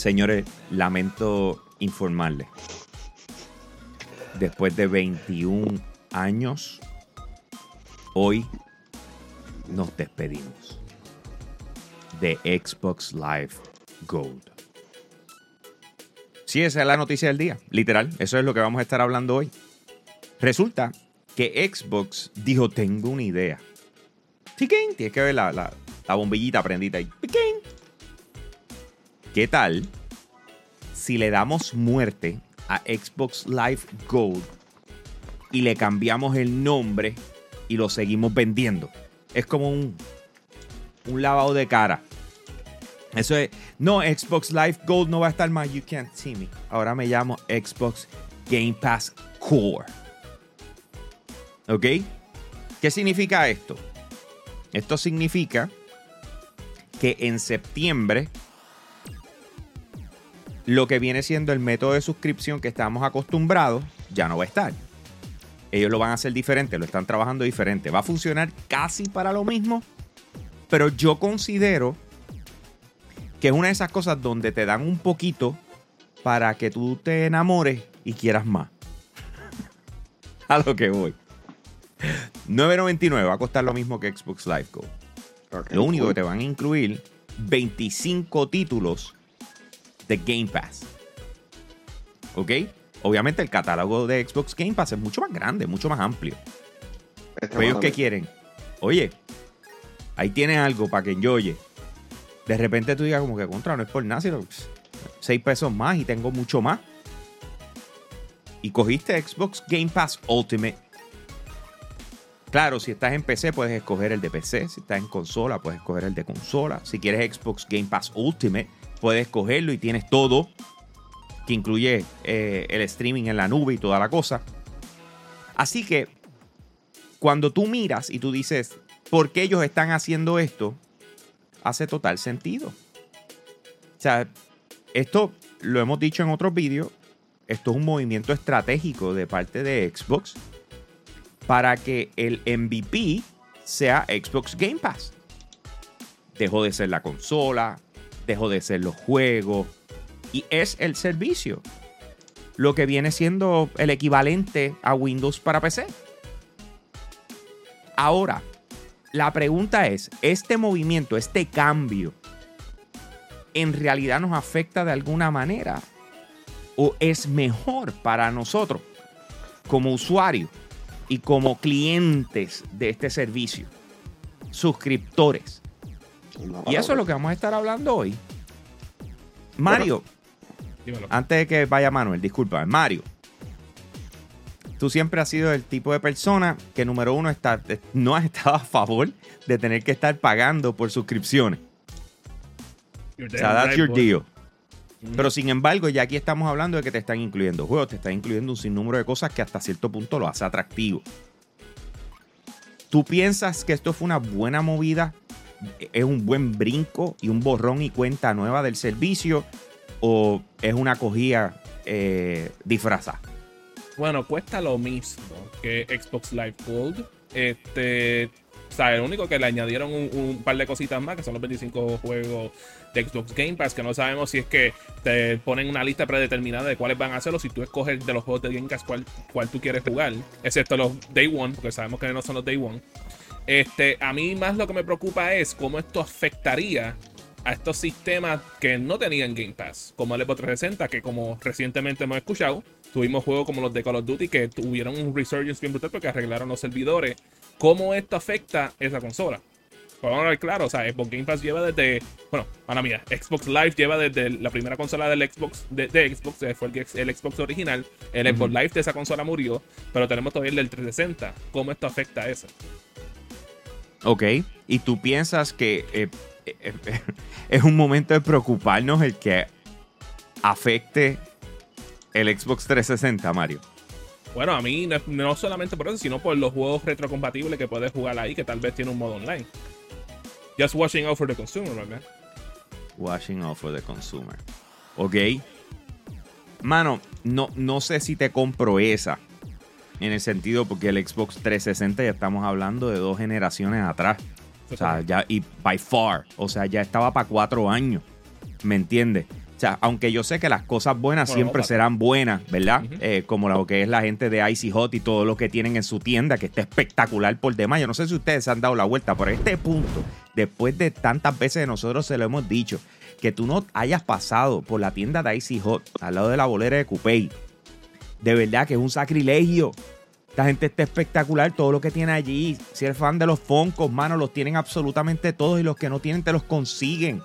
Señores, lamento informarles. Después de 21 años, hoy nos despedimos de Xbox Live Gold. Sí, esa es la noticia del día, literal. Eso es lo que vamos a estar hablando hoy. Resulta que Xbox dijo, tengo una idea. Tienes que ver la, la, la bombillita prendida ahí. ¿Qué tal si le damos muerte a Xbox Live Gold y le cambiamos el nombre y lo seguimos vendiendo? Es como un, un lavado de cara. Eso es, no, Xbox Live Gold no va a estar más. You can't see me. Ahora me llamo Xbox Game Pass Core. ¿Ok? ¿Qué significa esto? Esto significa que en septiembre lo que viene siendo el método de suscripción que estamos acostumbrados ya no va a estar. Ellos lo van a hacer diferente, lo están trabajando diferente. Va a funcionar casi para lo mismo, pero yo considero que es una de esas cosas donde te dan un poquito para que tú te enamores y quieras más. a lo que voy. 9.99 va a costar lo mismo que Xbox Live Go. lo único que te van a incluir 25 títulos de Game Pass. ¿Ok? Obviamente el catálogo de Xbox Game Pass es mucho más grande, mucho más amplio. Pero ellos qué quieren? Oye, ahí tienes algo para que enjoye. De repente tú digas como que contra, no es por nada, sino 6 pesos más y tengo mucho más. Y cogiste Xbox Game Pass Ultimate. Claro, si estás en PC puedes escoger el de PC. Si estás en consola puedes escoger el de consola. Si quieres Xbox Game Pass Ultimate puedes cogerlo y tienes todo, que incluye eh, el streaming en la nube y toda la cosa. Así que cuando tú miras y tú dices, ¿por qué ellos están haciendo esto? Hace total sentido. O sea, esto lo hemos dicho en otros vídeos, esto es un movimiento estratégico de parte de Xbox para que el MVP sea Xbox Game Pass. Dejó de ser la consola, dejó de ser los juegos y es el servicio. Lo que viene siendo el equivalente a Windows para PC. Ahora, la pregunta es, ¿este movimiento, este cambio, en realidad nos afecta de alguna manera? ¿O es mejor para nosotros como usuarios y como clientes de este servicio? Suscriptores. Y eso es lo que vamos a estar hablando hoy. Mario, antes de que vaya Manuel, disculpa, Mario, tú siempre has sido el tipo de persona que, número uno, está, no has estado a favor de tener que estar pagando por suscripciones. O sea, that's your deal. Mm. Pero sin embargo, ya aquí estamos hablando de que te están incluyendo juegos, te están incluyendo un sinnúmero de cosas que hasta cierto punto lo hace atractivo. ¿Tú piensas que esto fue una buena movida es un buen brinco y un borrón y cuenta nueva del servicio o es una cogida eh, disfrazada? Bueno, cuesta lo mismo que Xbox Live Gold. Este, o sea, el único que le añadieron un, par de cositas más, que son los 25 juegos de Xbox Game Pass, que no sabemos si es que te ponen una lista predeterminada de cuáles van a hacerlo, si tú escoges de los juegos de Game Pass cuál, cuál tú quieres jugar, excepto los Day One, porque sabemos que no son los Day One. Este, a mí más lo que me preocupa es cómo esto afectaría a estos sistemas que no tenían Game Pass, como el Xbox 360, que como recientemente hemos escuchado, tuvimos juegos como los de Call of Duty que tuvieron un resurgence bien brutal porque arreglaron los servidores. ¿Cómo esto afecta esa consola? Vamos a ver claro, o sea, Xbox Game Pass lleva desde, bueno, para mía, Xbox Live lleva desde la primera consola del Xbox, de, Xbox, fue el, Xbox original, el Xbox Live de esa consola murió, pero tenemos todavía el del 360. ¿Cómo esto afecta a eso? Ok, y tú piensas que eh, es un momento de preocuparnos el que afecte el Xbox 360, Mario. Bueno, a mí no, solamente por eso, sino por los juegos retrocompatibles que puedes jugar ahí, que tal vez tiene un modo online. Just watching out for the consumer, ¿verdad? Watching out for the consumer. Ok. Mano, no, no sé si te compro esa. En el sentido, porque el Xbox 360 ya estamos hablando de dos generaciones atrás. O sea, ya, y by far. O sea, ya estaba para cuatro años. ¿Me entiendes? O sea, aunque yo sé que las cosas buenas Bueno, siempre serán buenas, ¿verdad? Eh, como lo que es la gente de Icy Hot y todo lo que tienen en su tienda, que está espectacular por demás. Yo no sé si ustedes se han dado la vuelta, pero este punto, después de tantas veces nosotros se lo hemos dicho, que tú no hayas pasado por la tienda de Icy Hot al lado de la bolera de Coupey, de verdad que es un sacrilegio. Esta gente está espectacular, todo lo que tiene allí. Si eres fan de los Foncos, mano, los tienen absolutamente todos y los que no tienen te los consiguen.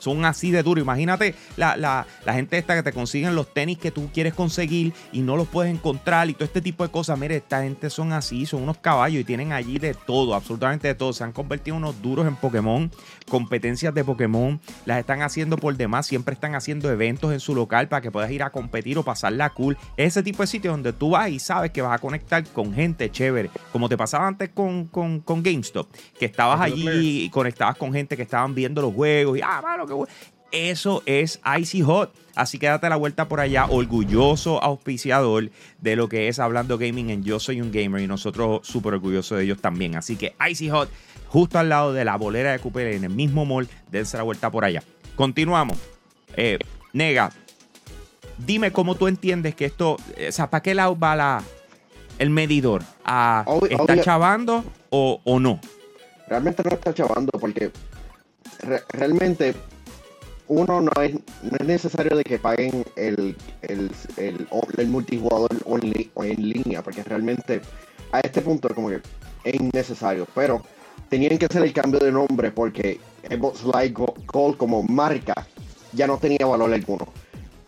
Son así de duro. Imagínate la, la- la gente esta que te consiguen los tenis que tú quieres conseguir y no los puedes encontrar y todo este tipo de cosas. Mire, esta gente son así, son unos caballos y tienen allí de todo, absolutamente de todo. Se han convertido en unos duros en Pokémon, competencias de Pokémon. Las están haciendo por demás, siempre están haciendo eventos en su local para que puedas ir a competir o pasarla cool. Ese tipo de sitio donde tú vas y sabes que vas a conectar con gente chévere, como te pasaba antes con, con, con GameStop, que estabas allí y conectabas con gente que estaban viendo los juegos y, ah, mano, bueno. Eso es Icy Hot. Así que date la vuelta por allá, orgulloso auspiciador de lo que es Hablando Gaming en Yo Soy un Gamer y nosotros súper orgullosos de ellos también. Así que Icy Hot, justo al lado de la bolera de Cooper, en el mismo mall, dense la vuelta por allá. Continuamos. Eh, Nega, dime cómo tú entiendes que esto, eh, o sea, ¿para qué lado va la, el medidor? ¿A Obvio- ¿Está obvio- chavando o, o no? realmente no está chavando porque re- realmente uno no es, no es necesario de que paguen el, el, el, el multijugador o en, li- o en línea porque realmente a este punto como que es innecesario pero tenían que hacer el cambio de nombre porque Xbox Live Go- Gold como marca ya no tenía valor alguno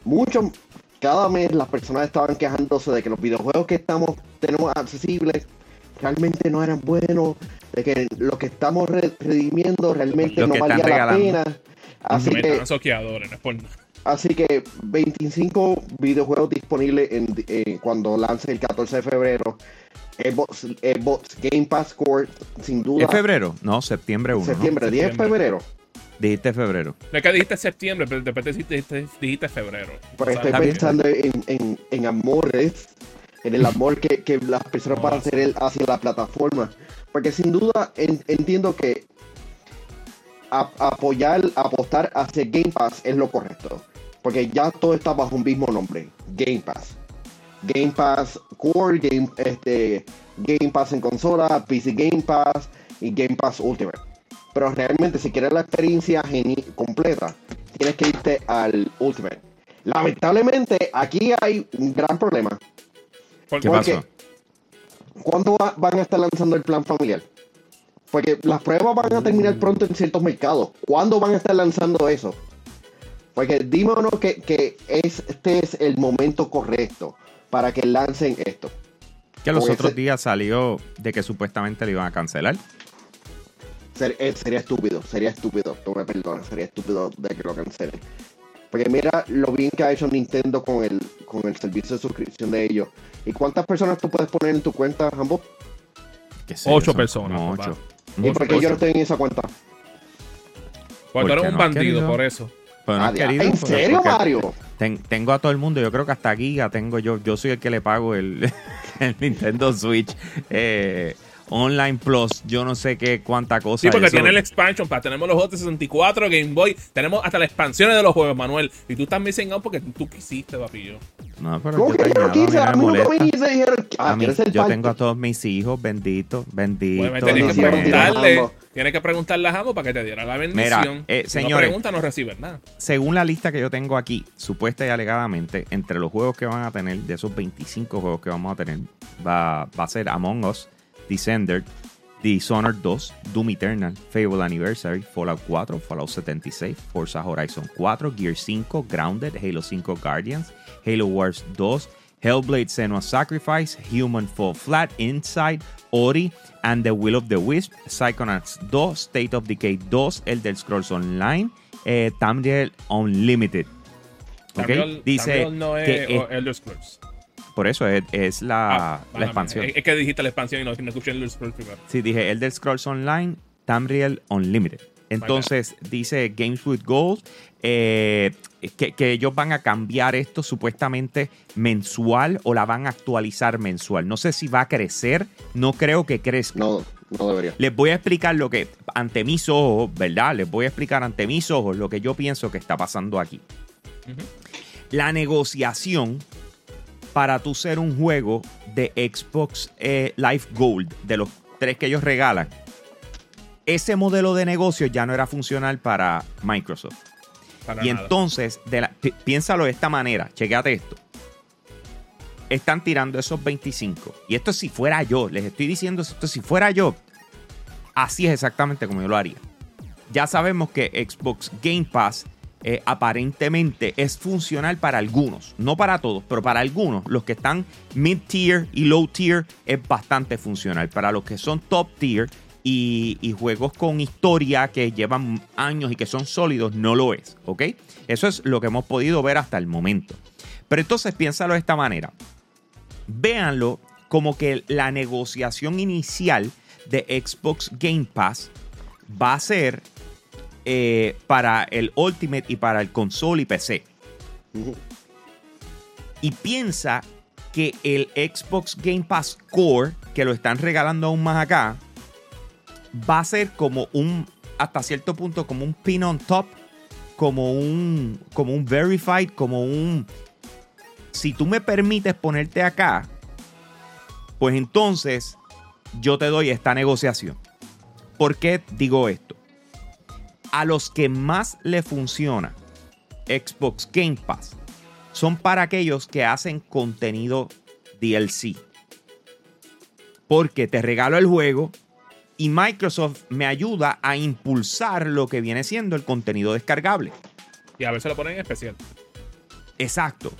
mucho cada mes las personas estaban quejándose de que los videojuegos que estamos tenemos accesibles realmente no eran buenos, de que lo que estamos re- redimiendo realmente Lo no valía la pena. Así Me que, están soqueadores, no es por nada. así que 25 videojuegos disponibles en, eh, cuando lance el 14 de febrero. Xbox, Xbox Game Pass Core, sin duda. ¿Es febrero? No, septiembre 1. Septiembre, 10 de febrero. Dijiste febrero. No es que dijiste septiembre, pero después dijiste, dijiste, dijiste febrero. Porque O sea, estoy pensando en, en, en amores, en el amor que, que las personas van a tener hacia la plataforma. Porque sin duda en- entiendo que a- apoyar, apostar hacia Game Pass es lo correcto. Porque ya todo está bajo un mismo nombre, Game Pass. Game Pass Core, Game, este, Game Pass en consola, PC Game Pass y Game Pass Ultimate. Pero realmente si quieres la experiencia geni- completa, tienes que irte al Ultimate. Lamentablemente, aquí hay un gran problema. ¿por ¿Qué Porque- pasó? ¿Cuándo va- van a estar lanzando el plan familiar? Porque las pruebas van a terminar pronto en ciertos mercados. ¿Cuándo van a estar lanzando eso? Porque dime o no que, que es- este es el momento correcto para que lancen esto. Que los Porque otros ese- días salió de que supuestamente le iban a cancelar. Ser- eh, sería estúpido, sería estúpido, tú me perdonas, sería estúpido de que lo cancelen. Porque mira lo bien que ha hecho Nintendo con el, con el servicio de suscripción de ellos. ¿Y cuántas personas tú puedes poner en tu cuenta, sé Ocho son personas, ocho. ¿Y por qué yo no estoy en esa cuenta? Porque ¿Por eres un bandido, por eso. Pero no has Ah, querido, ¿En pues, serio, porque Mario? ten- tengo a todo el mundo. Yo creo que hasta Giga tengo yo. Yo soy el que le pago el, el Nintendo Switch eh, Online Plus. Yo no sé qué cuánta cosa. Sí, porque eso- tiene el expansion pack. Tenemos los juegos de 64, Game Boy. Tenemos hasta las expansiones de los juegos, Manuel. Y tú estás missing out porque tú quisiste, papillo. No, pero ¿Cómo yo que quise? A mí nunca dijeron, ah, tengo a todos mis hijos, bendito, bendito. Pues tienes que no, preguntarle. Jambo. Tienes que preguntarle a Jambo para que te diera la bendición. Mira, eh, si no pregunta, no recibes nada. según la lista que yo tengo aquí, supuesta y alegadamente, entre los juegos que van a tener, de esos 25 juegos que vamos a tener, va, va a ser Among Us, Descender, Dishonored 2, Doom Eternal, Fable Anniversary, Fallout 4, Fallout 76, Forza Horizon 4, Gear 5, Grounded, Halo 5 Guardians, Halo Wars 2, Hellblade Senua's Sacrifice, Human Fall Flat, Inside, Ori, and the Will of the Wisp, Psychonauts 2, State of Decay 2, Elder Scrolls Online, eh, Tamriel Unlimited. ¿Ok? Tamriel- Dice Tamriel no es que o- Elder Scrolls. Por eso es, es la, Ah, la expansión. Es, es que dijiste la expansión y no, no escuché Elder Scrolls primero. Sí, dije Elder Scrolls Online, Tamriel Unlimited. Entonces dice Games with Gold eh, que, que ellos van a cambiar esto supuestamente mensual o la van a actualizar mensual. No sé si va a crecer, no creo que crezca. No, no debería. Les voy a explicar lo que, ante mis ojos, ¿verdad? Les voy a explicar ante mis ojos lo que yo pienso que está pasando aquí. La negociación para tú ser un juego de Xbox eh, Live Gold, de los tres que ellos regalan, ese modelo de negocio ya no era funcional para Microsoft. Para Y nada. entonces, de la- pi- piénsalo de esta manera, chequéate esto. Están tirando esos 25. Y esto si fuera yo, les estoy diciendo esto si fuera yo, así es exactamente como yo lo haría. Ya sabemos que Xbox Game Pass eh, aparentemente es funcional para algunos, no para todos, pero para algunos, los que están mid-tier y low-tier es bastante funcional. Para los que son top-tier y, y juegos con historia que llevan años y que son sólidos, no lo es, ¿ok? Eso es lo que hemos podido ver hasta el momento. Pero entonces piénsalo de esta manera. Véanlo como que la negociación inicial de Xbox Game Pass va a ser eh, para el Ultimate y para el console y PC. Y piensa que el Xbox Game Pass Core, que lo están regalando aún más acá, va a ser como un, hasta cierto punto, como un pin on top, como un, como un verified, como un... Si tú me permites ponerte acá, pues entonces yo te doy esta negociación. ¿Por qué digo esto? A los que más le funciona Xbox Game Pass son para aquellos que hacen contenido DLC. Porque te regalo el juego y Microsoft me ayuda a impulsar lo que viene siendo el contenido descargable. Y a ver, se lo ponen en especial. Exacto.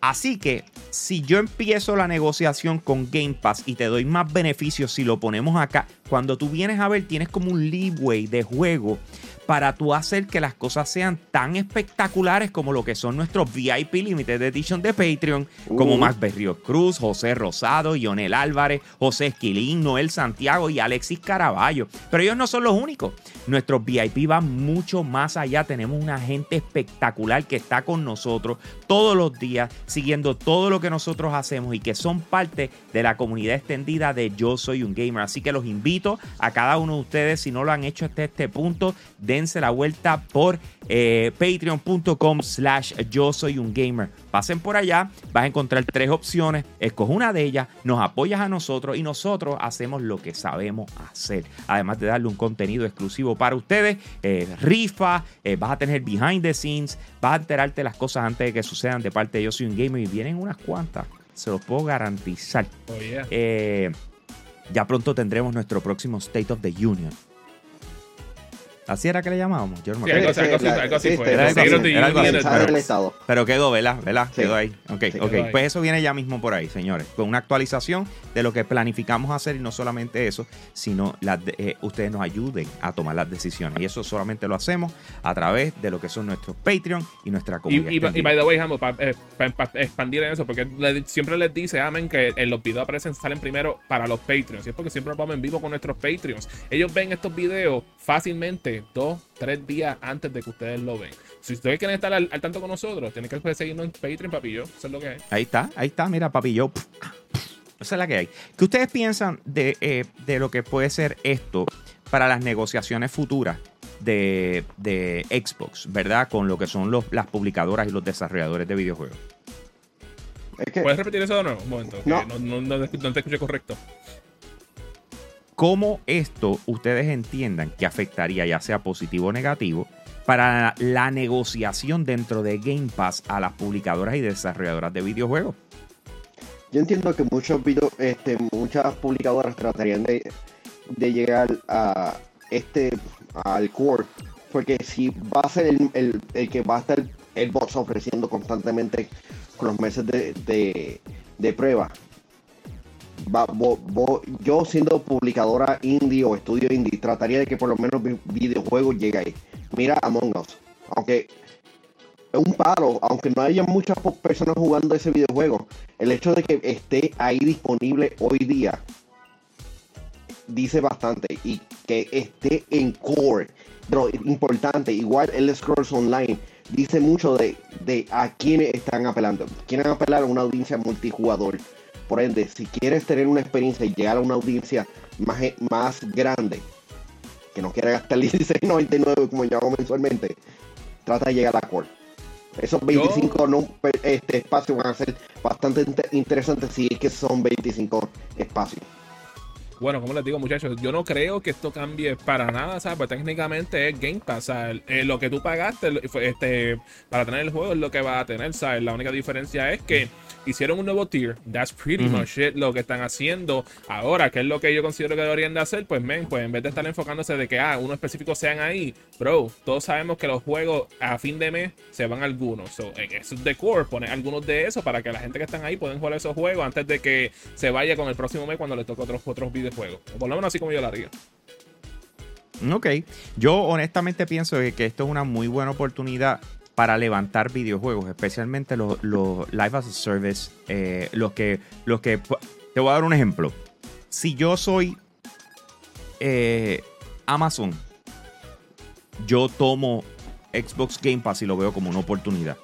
Así que si yo empiezo la negociación con Game Pass y te doy más beneficios si lo ponemos acá, cuando tú vienes a ver tienes como un leeway de juego para tú hacer que las cosas sean tan espectaculares como lo que son nuestros VIP Limited Edition de Patreon, como Uh. Max Berrío Cruz, José Rosado, Ionel Álvarez, José Esquilín, Noel Santiago y Alexis Caraballo. Pero ellos no son los únicos. Nuestros VIP van mucho más allá. Tenemos una gente espectacular que está con nosotros todos los días, siguiendo todo lo que nosotros hacemos y que son parte de la comunidad extendida de Yo Soy un Gamer. Así que los invito a cada uno de ustedes, si no lo han hecho hasta este punto, dense la vuelta por eh, patreon.com slash yo soy un gamer. Pasen por allá, vas a encontrar tres opciones, escoge una de ellas, nos apoyas a nosotros y nosotros hacemos lo que sabemos hacer. Además de darle un contenido exclusivo para ustedes, eh, rifa, eh, vas a tener behind the scenes, vas a enterarte las cosas antes de que sucedan de parte de yo soy un gamer y vienen unas cuantas, se los puedo garantizar. Oh, yeah. Ya pronto tendremos nuestro próximo State of the Union. Así era que le llamábamos. Yo no me Sí, acuerdo. algo así, Sí, algo así, la- algo así sí, fue. era algo así, pero- quedó, ¿verdad? ¿verdad? Sí. Quedó ahí. Ok, Sí, ok. quedó ahí. Pues eso viene ya mismo por ahí, señores. Con una actualización de lo que planificamos hacer y no solamente eso, sino las de- eh, ustedes nos ayuden a tomar las decisiones. Y eso solamente lo hacemos a través de lo que son nuestros Patreon y nuestra comunidad. y, y by the way, Hambo, para expandir en eso, porque le- siempre les dice, amen, que en los videos aparecen, salen primero para los Patreons. Y es porque siempre vamos en vivo con nuestros Patreons. Ellos ven estos videos fácilmente dos, tres días antes de que ustedes lo ven. Si ustedes quieren estar al, al tanto con nosotros, tienen que seguirnos en Patreon, papillo. Eso es lo que hay. Ahí está, ahí está, mira, papi, yo. Esa es la que hay. ¿Qué ustedes piensan de, eh, de lo que puede ser esto para las negociaciones futuras de, de Xbox, ¿verdad? Con lo que son los, las publicadoras y los desarrolladores de videojuegos. Es que ¿Puedes repetir eso de nuevo? Un momento. No, no, no, no te escuché correcto. ¿Cómo esto ustedes entiendan que afectaría, ya sea positivo o negativo, para la negociación dentro de Game Pass a las publicadoras y desarrolladoras de videojuegos? yo entiendo que muchos video, este, muchas publicadoras tratarían de, llegar a este al core. Porque si va a ser el, el- que va a estar el box ofreciendo constantemente con los meses de, de prueba. Yo siendo publicadora indie o estudio indie, trataría de que por lo menos videojuego llegue ahí. Mira Among Us. Aunque es un paro, aunque no haya muchas personas jugando ese videojuego, el hecho de que esté ahí disponible hoy día dice bastante y que esté en core, pero importante, igual el Scrolls Online dice mucho de, de a quiénes están apelando. Quieren apelar a una audiencia multijugador. Por ende, si quieres tener una experiencia y llegar a una audiencia más, más grande, que no quiera gastar 16.99 como yo hago mensualmente, trata de llegar a core. Esos 25 no, este, espacios van a ser bastante interesantes si es que son 25 espacios. Bueno, como les digo, muchachos, yo no creo que esto cambie para nada, ¿sabes? Pues técnicamente es Game Pass, ¿sabes? Eh, lo que tú pagaste este, para tener el juego es lo que va a tener, ¿sabes? La única diferencia es que hicieron un nuevo tier. That's pretty much it, lo que están haciendo ahora. ¿Qué es lo que yo considero que deberían de hacer? Pues, men, pues en vez de estar enfocándose de que, ah, unos específicos sean ahí, bro, todos sabemos que los juegos a fin de mes se van algunos. So, en eso de core, poner algunos de esos para que la gente que están ahí puedan jugar esos juegos antes de que se vaya con el próximo mes cuando le toque otros, otros videojuegos. O por lo menos así como yo lo haría. Ok, yo honestamente pienso que esto es una muy buena oportunidad para levantar videojuegos, especialmente los, Live as a Service, eh, los, que, los que... Te voy a dar un ejemplo. Si yo soy eh, Amazon, yo tomo Xbox Game Pass y lo veo como una oportunidad.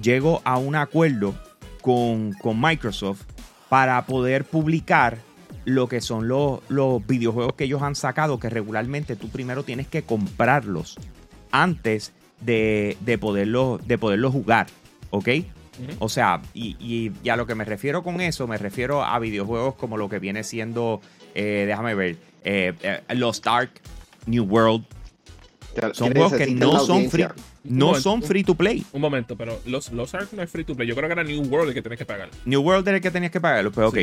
Llego a un acuerdo con, Microsoft para poder publicar lo que son los, los videojuegos que ellos han sacado, que regularmente tú primero tienes que comprarlos antes de, de, poderlo, de poderlo jugar, ¿ok? O sea, y, a lo que me refiero con eso, me refiero a videojuegos como lo que viene siendo, eh, déjame ver, eh, eh, Lost Ark, New World. Son juegos que no son free, no son free to play. Un momento, pero los, los Ark no es free to play. Yo creo que era New World el que tienes que pagar. New World era el que tenías que pagar. Pero ok,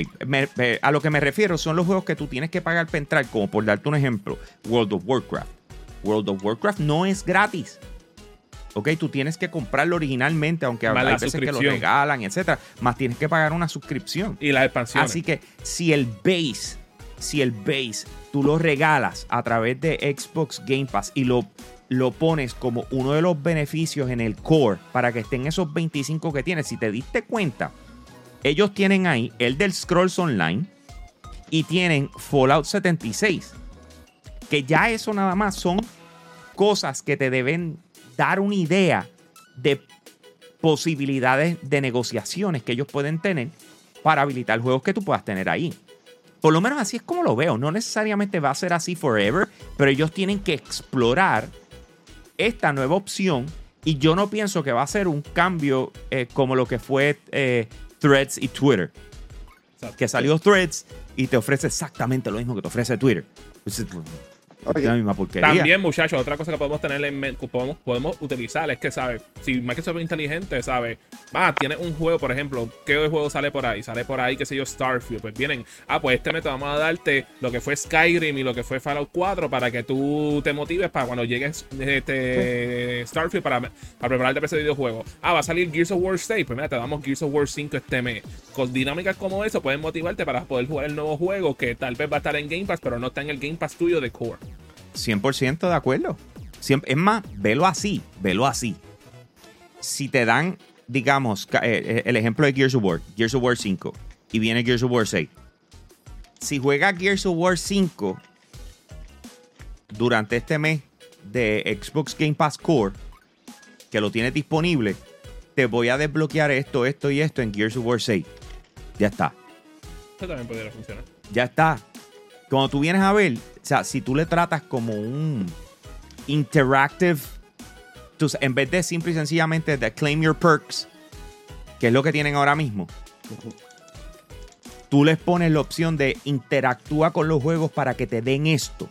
a lo que me refiero son los juegos que tú tienes que pagar para entrar, como por darte un ejemplo, World of Warcraft. World of Warcraft no es gratis. Ok, tú tienes que comprarlo originalmente, aunque a veces que lo regalan, etcétera. Más tienes que pagar una suscripción. Y la expansión. Así que si el base, si el base tú lo regalas a través de Xbox Game Pass y lo, lo pones como uno de los beneficios en el core para que estén esos 25 que tienes, si te diste cuenta, ellos tienen ahí el del Scrolls Online y tienen Fallout 76. Que ya eso nada más son cosas que te deben dar una idea de posibilidades de negociaciones que ellos pueden tener para habilitar juegos que tú puedas tener ahí. Por lo menos así es como lo veo. No necesariamente va a ser así forever, pero ellos tienen que explorar esta nueva opción y yo no pienso que va a ser un cambio eh, como lo que fue eh, Threads y Twitter. Que salió Threads y te ofrece exactamente lo mismo que te ofrece Twitter. También, muchachos, otra cosa que podemos tener en podemos, podemos utilizar es que, ¿sabes? Si Microsoft es inteligente, ¿sabes? Ah, tiene un juego, por ejemplo, ¿qué juego sale por ahí? Sale por ahí, qué sé yo, Starfield. Pues vienen, ah, pues este método vamos a darte lo que fue Skyrim y lo que fue Fallout 4 para que tú te motives para cuando llegues este Starfield para, para prepararte para ese videojuego. Ah, va a salir Gears of War 6. Pues mira, te damos Gears of War 5 este mes. Con dinámicas como eso pueden motivarte para poder jugar el nuevo juego que tal vez va a estar en Game Pass, pero no está en el Game Pass tuyo de Core. 100% de acuerdo. es más, velo así, velo así. Si te dan, digamos, eh, eh, el ejemplo de Gears of War, Gears of War 5, y viene Gears of War 6. Si juega Gears of War 5 durante este mes de Xbox Game Pass Core, que lo tienes disponible, te voy a desbloquear esto, esto y esto en Gears of War 6. Ya está. Esto también podría funcionar. Ya está. Cuando tú vienes a ver, o sea, si tú le tratas como un interactive, en vez de simple y sencillamente de claim your perks, que es lo que tienen ahora mismo, tú les pones la opción de interactúa con los juegos para que te den esto.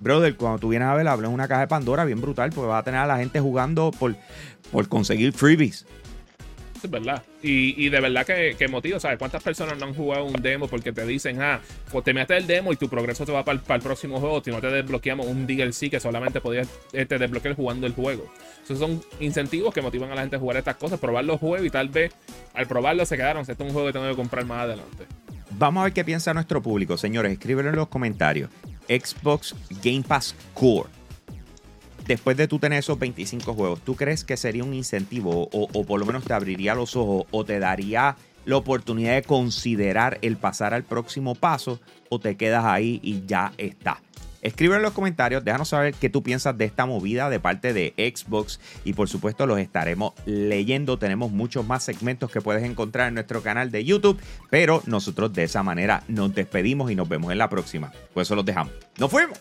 Brother, cuando tú vienes a ver, hablas una caja de Pandora bien brutal, porque va a tener a la gente jugando por, por conseguir freebies. Es verdad. Y, de verdad que, que motiva, ¿sabes? ¿Cuántas personas no han jugado un demo porque te dicen, ah, pues te metes el demo y tu progreso te va para, el próximo juego, si no te desbloqueamos un DLC que solamente podías este, desbloquear jugando el juego? Esos son incentivos que motivan a la gente a jugar estas cosas, probar los juegos y tal vez al probarlo se quedaron, esto es un juego que tengo que comprar más adelante. Vamos a ver qué piensa nuestro público, señores. Escríbelo en los comentarios. Xbox Game Pass Core después de tú tener esos 25 juegos, ¿tú crees que sería un incentivo o, por lo menos te abriría los ojos o te daría la oportunidad de considerar el pasar al próximo paso o te quedas ahí y ya está. Escribe en los comentarios, déjanos saber qué tú piensas de esta movida de parte de Xbox y por supuesto los estaremos leyendo. Tenemos muchos más segmentos que puedes encontrar en nuestro canal de YouTube, pero nosotros de esa manera nos despedimos y nos vemos en la próxima. Pues eso los dejamos. ¡Nos fuimos!